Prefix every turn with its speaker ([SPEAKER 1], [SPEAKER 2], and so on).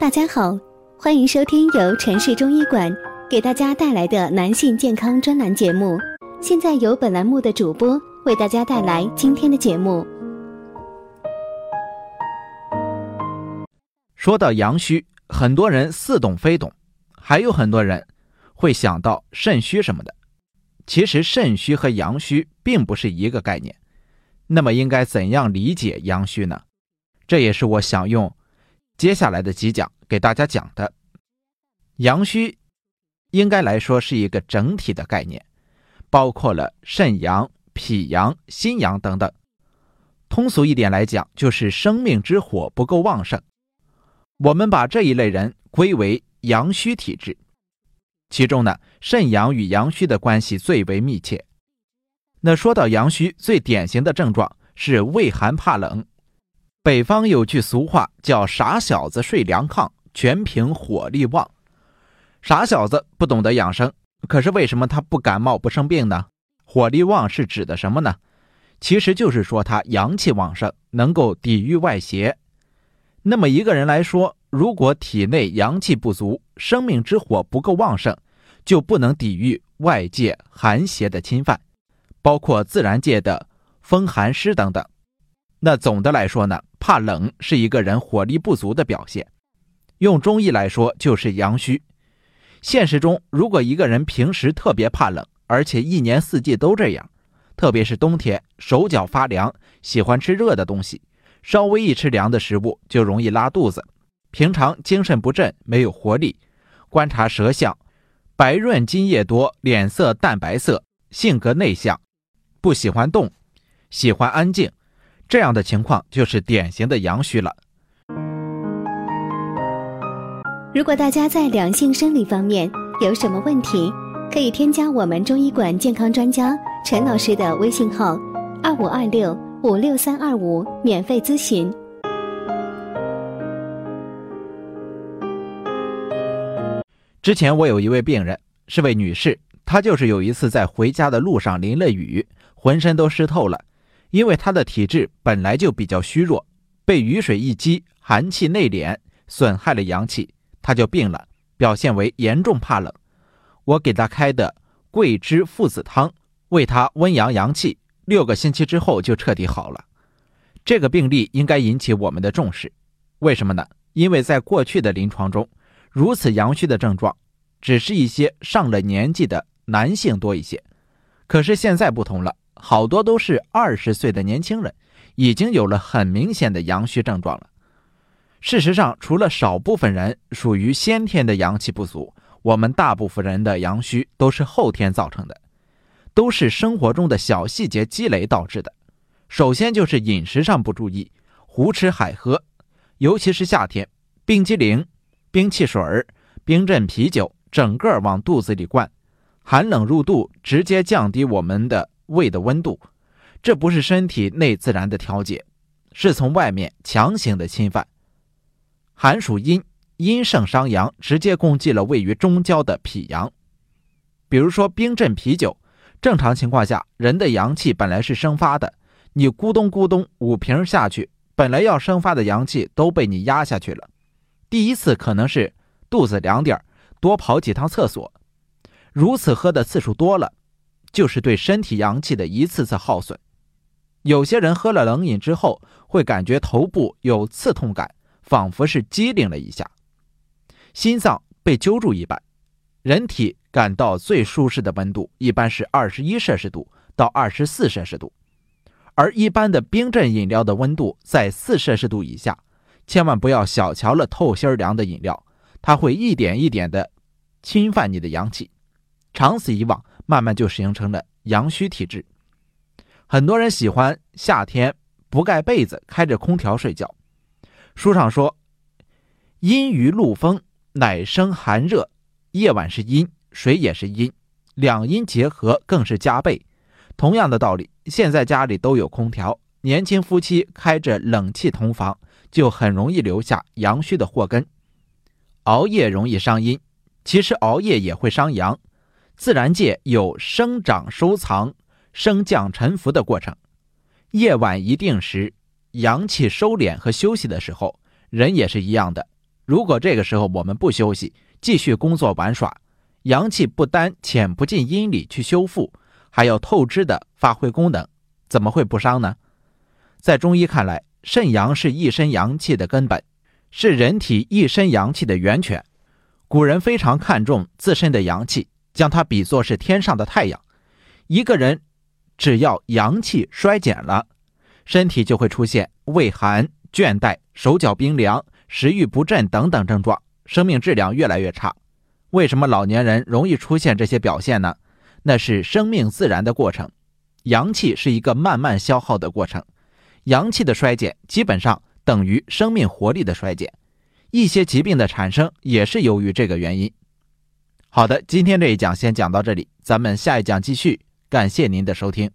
[SPEAKER 1] 大家好，欢迎收听由城市中医馆给大家带来的男性健康专栏节目。现在由本栏目的主播为大家带来今天的节目。
[SPEAKER 2] 说到阳虚，很多人似懂非懂，还有很多人会想到肾虚什么的。其实肾虚和阳虚并不是一个概念。那么应该怎样理解阳虚呢？这也是我想用接下来的几讲给大家讲的。阳虚应该来说是一个整体的概念，包括了肾阳、脾阳、心阳等等。通俗一点来讲，就是生命之火不够旺盛。我们把这一类人归为阳虚体质，其中呢，肾阳与阳虚的关系最为密切。那说到阳虚，最典型的症状是畏寒怕冷。北方有句俗话叫“傻小子睡凉炕，全凭火力旺”。傻小子不懂得养生，可是为什么他不感冒不生病呢？火力旺是指的什么呢？其实就是说他阳气旺盛，能够抵御外邪。那么一个人来说，如果体内阳气不足，生命之火不够旺盛，就不能抵御外界寒邪的侵犯。包括自然界的风寒湿等等，那总的来说呢，怕冷是一个人火力不足的表现。用中医来说，就是阳虚。现实中，如果一个人平时特别怕冷，而且一年四季都这样，特别是冬天手脚发凉，喜欢吃热的东西，稍微一吃凉的食物就容易拉肚子，平常精神不振，没有活力。观察舌象，白润津液多，脸色淡白色，性格内向。不喜欢动，喜欢安静，这样的情况就是典型的阳虚了。
[SPEAKER 1] 如果大家在两性生理方面有什么问题，可以添加我们中医馆健康专家陈老师的微信号：二五二六五六三二五，免费咨询。
[SPEAKER 2] 之前我有一位病人是位女士，她就是有一次在回家的路上淋了雨。浑身都湿透了，因为他的体质本来就比较虚弱，被雨水一激，寒气内敛，损害了阳气，他就病了，表现为严重怕冷。我给他开的桂枝附子汤，为他温阳阳气，六个星期之后就彻底好了。这个病例应该引起我们的重视，为什么呢？因为在过去的临床中，如此阳虚的症状，只是一些上了年纪的男性多一些，可是现在不同了。好多都是二十岁的年轻人，已经有了很明显的阳虚症状了。事实上，除了少部分人属于先天的阳气不足，我们大部分人的阳虚都是后天造成的，都是生活中的小细节积累导致的。首先就是饮食上不注意，胡吃海喝，尤其是夏天，冰激凌、冰汽水、冰镇啤酒，整个往肚子里灌，寒冷入肚，直接降低我们的。胃的温度，这不是身体内自然的调节，是从外面强行的侵犯。寒属阴，阴盛伤阳，直接攻击了位于中焦的脾阳。比如说冰镇啤酒，正常情况下，人的阳气本来是生发的，你咕咚咕咚五瓶下去，本来要生发的阳气都被你压下去了。第一次可能是肚子凉点儿多跑几趟厕所，如此喝的次数多了。就是对身体阳气的一次次耗损。有些人喝了冷饮之后，会感觉头部有刺痛感，仿佛是机灵了一下，心脏被揪住一般。人体感到最舒适的温度一般是二十一摄氏度到二十四摄氏度，而一般的冰镇饮料的温度在四摄氏度以下。千万不要小瞧了透心凉的饮料，它会一点一点的侵犯你的阳气，长此以往。慢慢就形成了阳虚体质。很多人喜欢夏天不盖被子，开着空调睡觉。书上说，阴于露风，乃生寒热。夜晚是阴，水也是阴，两阴结合更是加倍。同样的道理，现在家里都有空调，年轻夫妻开着冷气同房，就很容易留下阳虚的祸根。熬夜容易伤阴，其实熬夜也会伤阳。自然界有生长、收藏、升降、沉浮的过程。夜晚一定时，阳气收敛和休息的时候，人也是一样的。如果这个时候我们不休息，继续工作玩耍，阳气不单潜不进阴里去修复，还要透支的发挥功能，怎么会不伤呢？在中医看来，肾阳是一身阳气的根本，是人体一身阳气的源泉。古人非常看重自身的阳气，将它比作是天上的太阳。一个人只要阳气衰减了，身体就会出现畏寒、倦怠、手脚冰凉。食欲不振等等症状，生命质量越来越差。为什么老年人容易出现这些表现呢？那是生命自然的过程，阳气是一个慢慢消耗的过程，阳气的衰减基本上等于生命活力的衰减。一些疾病的产生也是由于这个原因。好的，今天这一讲先讲到这里，咱们下一讲继续。感谢您的收听。